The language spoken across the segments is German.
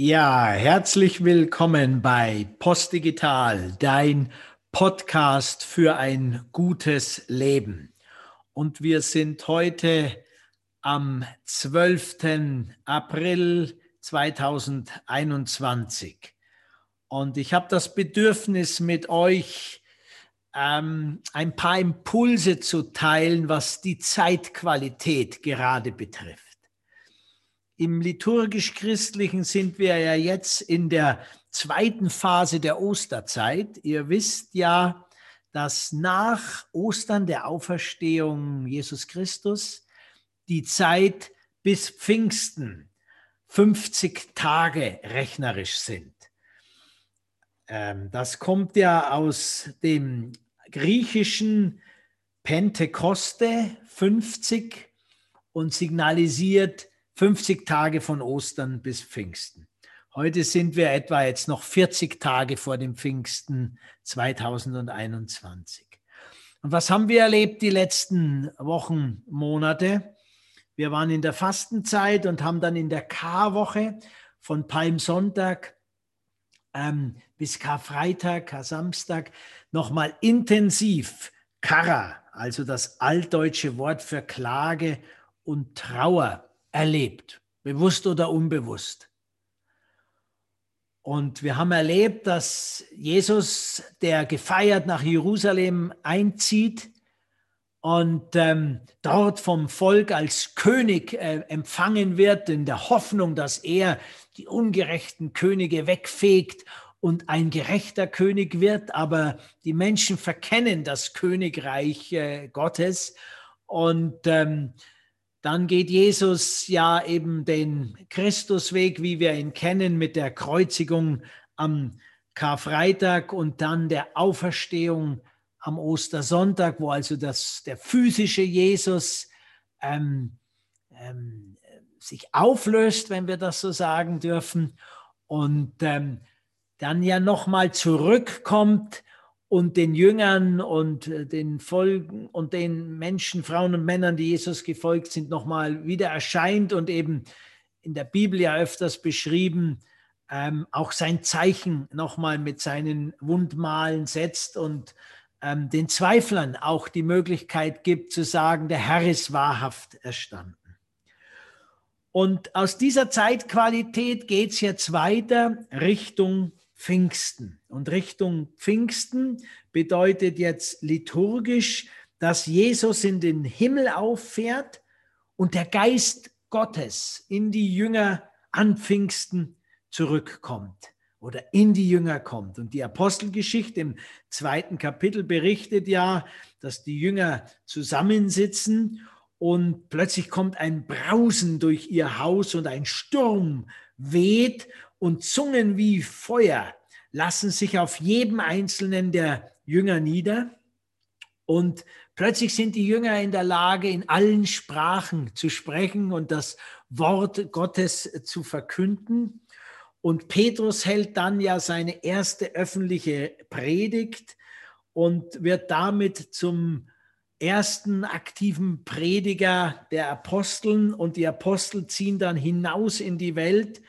Ja, herzlich willkommen bei Postdigital, dein Podcast für ein gutes Leben. Und wir sind heute am 12. April 2021. Und ich habe das Bedürfnis, mit euch ähm, ein paar Impulse zu teilen, was die Zeitqualität gerade betrifft. Im liturgisch-christlichen sind wir ja jetzt in der zweiten Phase der Osterzeit. Ihr wisst ja, dass nach Ostern der Auferstehung Jesus Christus die Zeit bis Pfingsten 50 Tage rechnerisch sind. Ähm, das kommt ja aus dem griechischen Pentekoste 50 und signalisiert 50 Tage von Ostern bis Pfingsten. Heute sind wir etwa jetzt noch 40 Tage vor dem Pfingsten 2021. Und was haben wir erlebt die letzten Wochen, Monate? Wir waren in der Fastenzeit und haben dann in der Karwoche von Palmsonntag ähm, bis Karfreitag, Kar-Samstag nochmal intensiv Kara, also das altdeutsche Wort für Klage und Trauer erlebt, bewusst oder unbewusst. Und wir haben erlebt, dass Jesus, der gefeiert nach Jerusalem einzieht und ähm, dort vom Volk als König äh, empfangen wird, in der Hoffnung, dass er die ungerechten Könige wegfegt und ein gerechter König wird. Aber die Menschen verkennen das Königreich äh, Gottes und ähm, dann geht Jesus ja eben den Christusweg, wie wir ihn kennen, mit der Kreuzigung am Karfreitag und dann der Auferstehung am Ostersonntag, wo also das, der physische Jesus ähm, ähm, sich auflöst, wenn wir das so sagen dürfen, und ähm, dann ja nochmal zurückkommt und den Jüngern und äh, den Folgen und den Menschen, Frauen und Männern, die Jesus gefolgt sind, nochmal wieder erscheint und eben in der Bibel ja öfters beschrieben, ähm, auch sein Zeichen nochmal mit seinen Wundmalen setzt und ähm, den Zweiflern auch die Möglichkeit gibt zu sagen, der Herr ist wahrhaft erstanden. Und aus dieser Zeitqualität geht es jetzt weiter Richtung Pfingsten. Und Richtung Pfingsten bedeutet jetzt liturgisch, dass Jesus in den Himmel auffährt und der Geist Gottes in die Jünger an Pfingsten zurückkommt oder in die Jünger kommt. Und die Apostelgeschichte im zweiten Kapitel berichtet ja, dass die Jünger zusammensitzen und plötzlich kommt ein Brausen durch ihr Haus und ein Sturm weht und Zungen wie Feuer lassen sich auf jedem einzelnen der Jünger nieder. Und plötzlich sind die Jünger in der Lage, in allen Sprachen zu sprechen und das Wort Gottes zu verkünden. Und Petrus hält dann ja seine erste öffentliche Predigt und wird damit zum ersten aktiven Prediger der Aposteln. Und die Apostel ziehen dann hinaus in die Welt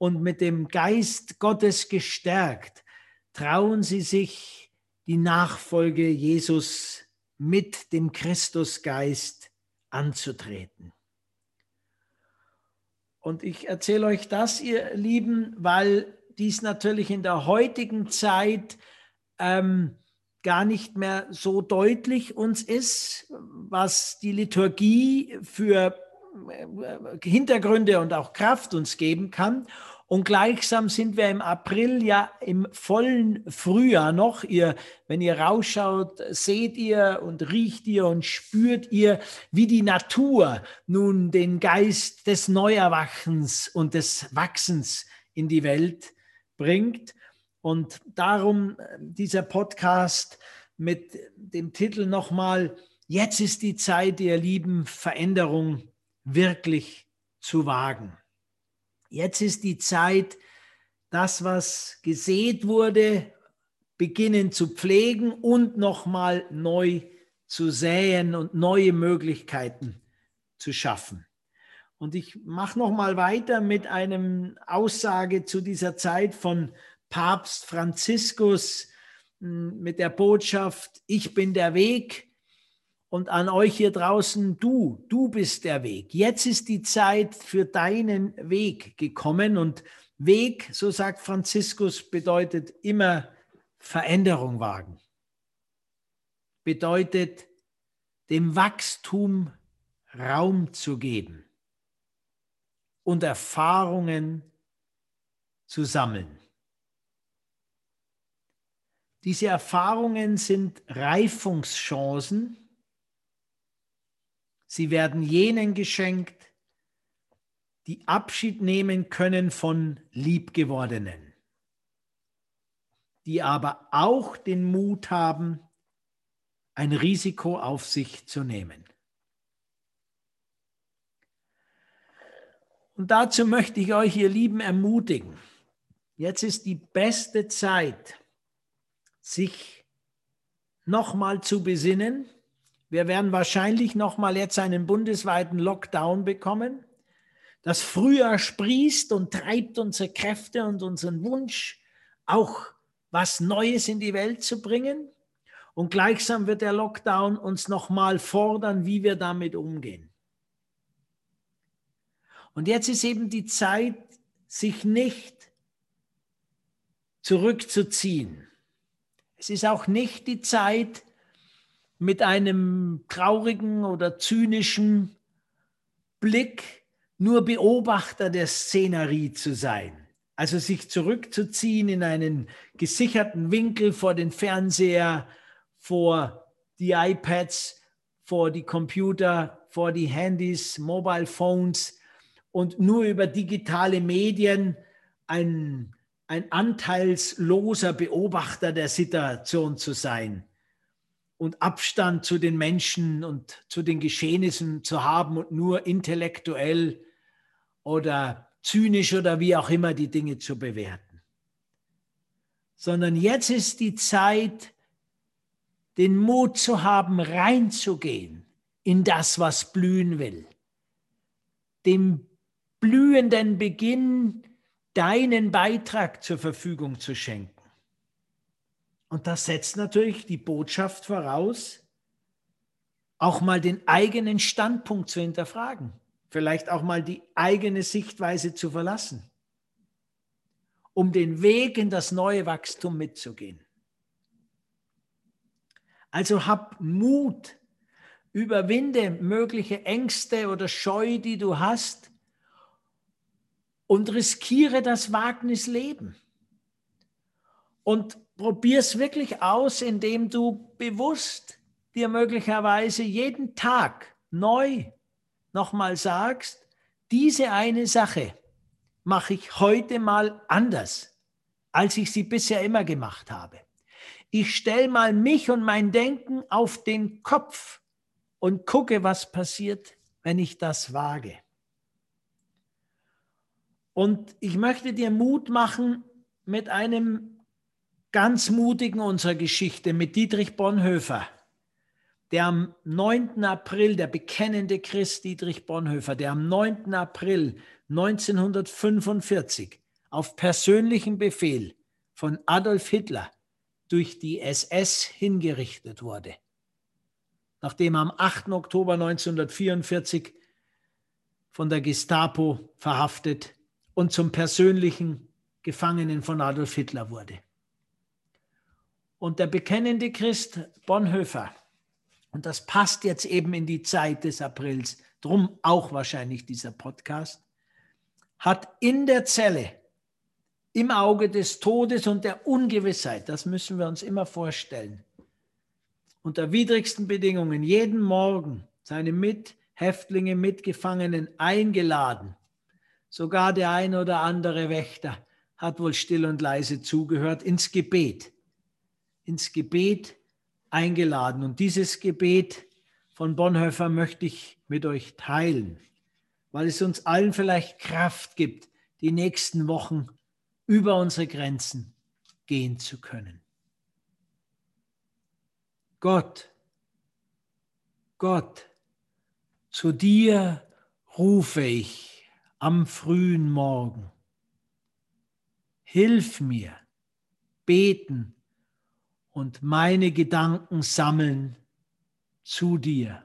und mit dem Geist Gottes gestärkt, trauen sie sich die Nachfolge Jesus mit dem Christusgeist anzutreten. Und ich erzähle euch das, ihr Lieben, weil dies natürlich in der heutigen Zeit ähm, gar nicht mehr so deutlich uns ist, was die Liturgie für Hintergründe und auch Kraft uns geben kann. Und gleichsam sind wir im April ja im vollen Frühjahr noch. Ihr, wenn ihr rausschaut, seht ihr und riecht ihr und spürt ihr, wie die Natur nun den Geist des Neuerwachens und des Wachsens in die Welt bringt. Und darum äh, dieser Podcast mit dem Titel nochmal, jetzt ist die Zeit, ihr Lieben, Veränderung wirklich zu wagen. Jetzt ist die Zeit, das, was gesät wurde, beginnen zu pflegen und nochmal neu zu säen und neue Möglichkeiten zu schaffen. Und ich mache noch mal weiter mit einem Aussage zu dieser Zeit von Papst Franziskus hm, mit der Botschaft, ich bin der Weg und an euch hier draußen, du, du bist der Weg. Jetzt ist die Zeit für deinen Weg gekommen und Weg, so sagt Franziskus, bedeutet immer Veränderung wagen. Bedeutet dem Wachstum Raum zu geben und Erfahrungen zu sammeln. Diese Erfahrungen sind Reifungschancen. Sie werden jenen geschenkt, die Abschied nehmen können von Liebgewordenen, die aber auch den Mut haben, ein Risiko auf sich zu nehmen. Und dazu möchte ich euch, ihr Lieben, ermutigen. Jetzt ist die beste Zeit, sich nochmal zu besinnen. Wir werden wahrscheinlich nochmal jetzt einen bundesweiten Lockdown bekommen. Das Frühjahr sprießt und treibt unsere Kräfte und unseren Wunsch, auch was Neues in die Welt zu bringen. Und gleichsam wird der Lockdown uns nochmal fordern, wie wir damit umgehen. Und jetzt ist eben die Zeit, sich nicht zurückzuziehen, es ist auch nicht die Zeit, mit einem traurigen oder zynischen Blick nur Beobachter der Szenerie zu sein. Also sich zurückzuziehen in einen gesicherten Winkel vor den Fernseher, vor die iPads, vor die Computer, vor die Handys, Mobile Phones und nur über digitale Medien ein ein anteilsloser Beobachter der Situation zu sein und Abstand zu den Menschen und zu den Geschehnissen zu haben und nur intellektuell oder zynisch oder wie auch immer die Dinge zu bewerten. Sondern jetzt ist die Zeit, den Mut zu haben, reinzugehen in das, was blühen will. Dem blühenden Beginn deinen Beitrag zur Verfügung zu schenken. Und das setzt natürlich die Botschaft voraus, auch mal den eigenen Standpunkt zu hinterfragen, vielleicht auch mal die eigene Sichtweise zu verlassen, um den Weg in das neue Wachstum mitzugehen. Also hab Mut, überwinde mögliche Ängste oder Scheu, die du hast und riskiere das Wagnis Leben. Und probier es wirklich aus, indem du bewusst dir möglicherweise jeden Tag neu nochmal sagst, diese eine Sache mache ich heute mal anders, als ich sie bisher immer gemacht habe. Ich stelle mal mich und mein Denken auf den Kopf und gucke, was passiert, wenn ich das wage. Und ich möchte dir Mut machen mit einem ganz mutigen unserer Geschichte, mit Dietrich Bonhoeffer, der am 9. April, der bekennende Christ Dietrich Bonhoeffer, der am 9. April 1945 auf persönlichen Befehl von Adolf Hitler durch die SS hingerichtet wurde. Nachdem er am 8. Oktober 1944 von der Gestapo verhaftet und zum persönlichen Gefangenen von Adolf Hitler wurde. Und der bekennende Christ Bonhoeffer, und das passt jetzt eben in die Zeit des Aprils, drum auch wahrscheinlich dieser Podcast, hat in der Zelle, im Auge des Todes und der Ungewissheit, das müssen wir uns immer vorstellen, unter widrigsten Bedingungen jeden Morgen seine Mithäftlinge, Mitgefangenen eingeladen, Sogar der ein oder andere Wächter hat wohl still und leise zugehört, ins Gebet, ins Gebet eingeladen. Und dieses Gebet von Bonhoeffer möchte ich mit euch teilen, weil es uns allen vielleicht Kraft gibt, die nächsten Wochen über unsere Grenzen gehen zu können. Gott, Gott, zu dir rufe ich am frühen Morgen. Hilf mir, beten und meine Gedanken sammeln zu dir.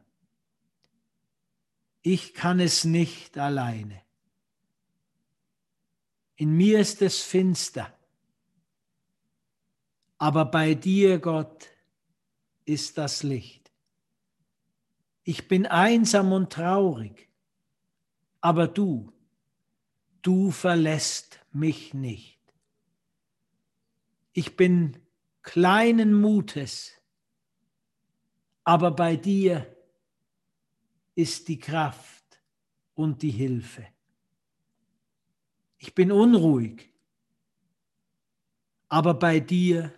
Ich kann es nicht alleine. In mir ist es finster, aber bei dir, Gott, ist das Licht. Ich bin einsam und traurig, aber du, du verlässt mich nicht. Ich bin kleinen Mutes, aber bei dir ist die Kraft und die Hilfe. Ich bin unruhig, aber bei dir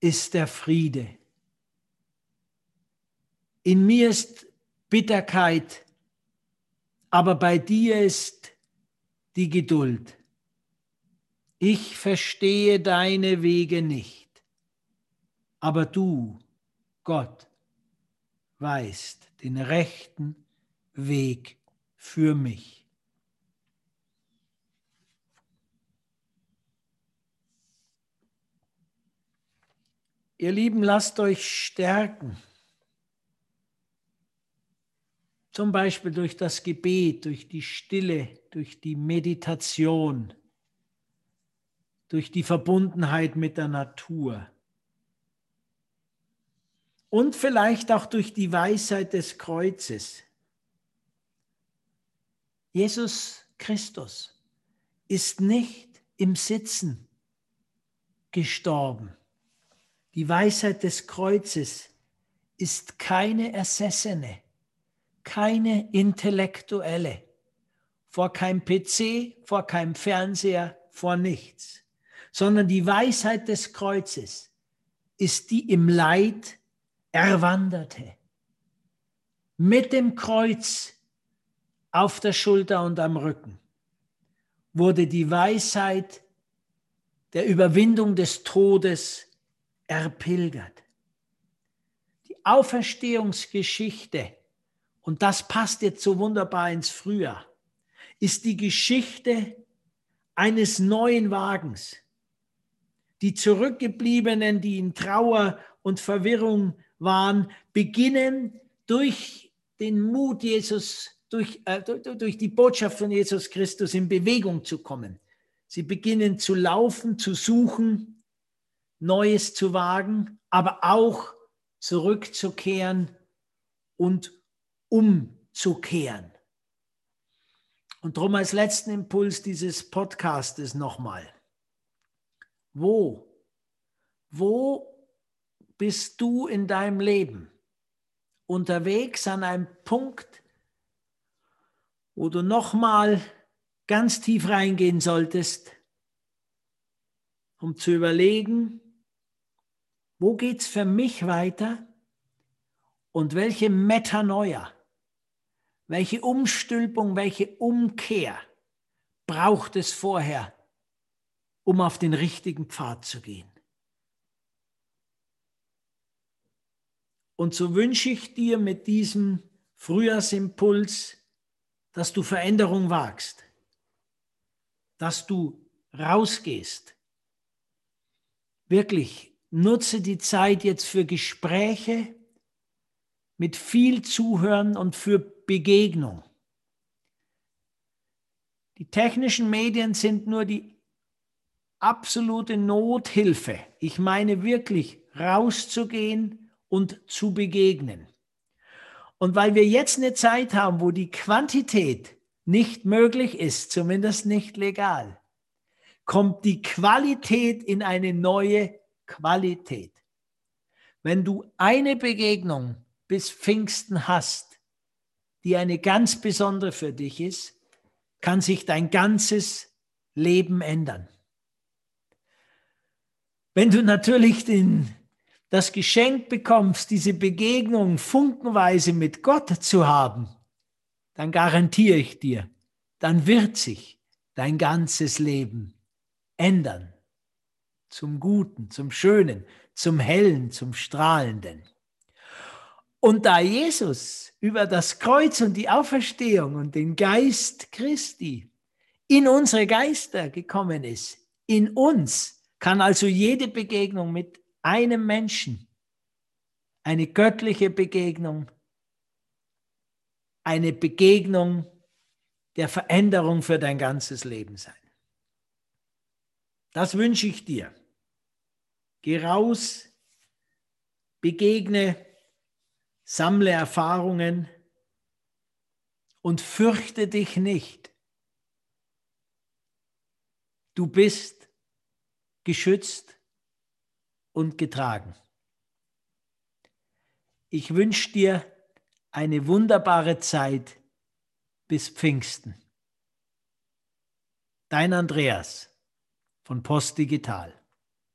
ist der Friede. In mir ist Bitterkeit, aber bei dir ist die Geduld. Ich verstehe deine Wege nicht, aber du, Gott, weißt den rechten Weg für mich. Ihr Lieben, lasst euch stärken. Zum Beispiel durch das Gebet, durch die Stille, durch die Meditation, durch die Verbundenheit mit der Natur. Und vielleicht auch durch die Weisheit des Kreuzes. Jesus Christus ist nicht im Sitzen gestorben die Weisheit des Kreuzes ist keine ersessene, keine intellektuelle, vor keinem PC, vor keinem Fernseher, vor nichts, sondern die Weisheit des Kreuzes ist die im Leid erwanderte. Mit dem Kreuz auf der Schulter und am Rücken wurde die Weisheit der Überwindung des Todes erpilgert. Die Auferstehungsgeschichte, und das passt jetzt so wunderbar ins Frühjahr, ist die Geschichte eines neuen Wagens. Die Zurückgebliebenen, die in Trauer und Verwirrung waren, beginnen durch den Mut Jesus, durch, äh, durch die Botschaft von Jesus Christus in Bewegung zu kommen. Sie beginnen zu laufen, zu suchen, Neues zu wagen, aber auch zurückzukehren und umzukehren. Und darum als letzten Impuls dieses Podcastes nochmal. Wo, wo bist du in deinem Leben? Unterwegs an einem Punkt, wo du nochmal ganz tief reingehen solltest, um zu überlegen, wo geht es für mich weiter und welche Metanoia, welche Umstülpung, welche Umkehr braucht es vorher, um auf den richtigen Pfad zu gehen. Und so wünsche ich dir mit diesem Frühjahrsimpuls, dass du Veränderung wagst, dass du rausgehst, wirklich nutze die Zeit jetzt für Gespräche mit viel Zuhören und für Begegnung. Die technischen Medien sind nur die absolute Nothilfe. Ich meine wirklich rauszugehen und zu begegnen. Und weil wir jetzt eine Zeit haben, wo die Quantität nicht möglich ist, zumindest nicht legal, kommt die Qualität in eine neue Qualität. Wenn du eine Begegnung bis Pfingsten hast, die eine ganz besondere für dich ist, kann sich dein ganzes Leben ändern. Wenn du natürlich den, das Geschenk bekommst, diese Begegnung funkenweise mit Gott zu haben, dann garantiere ich dir, dann wird sich dein ganzes Leben ändern zum Guten, zum Schönen, zum Hellen, zum Strahlenden. Und da Jesus über das Kreuz und die Auferstehung und den Geist Christi in unsere Geister gekommen ist, in uns, kann also jede Begegnung mit einem Menschen, eine göttliche Begegnung, eine Begegnung der Veränderung für dein ganzes Leben sein. Das wünsche ich dir. Geh raus, begegne, sammle Erfahrungen und fürchte dich nicht. Du bist geschützt und getragen. Ich wünsche dir eine wunderbare Zeit bis Pfingsten. Dein Andreas von Post Digital.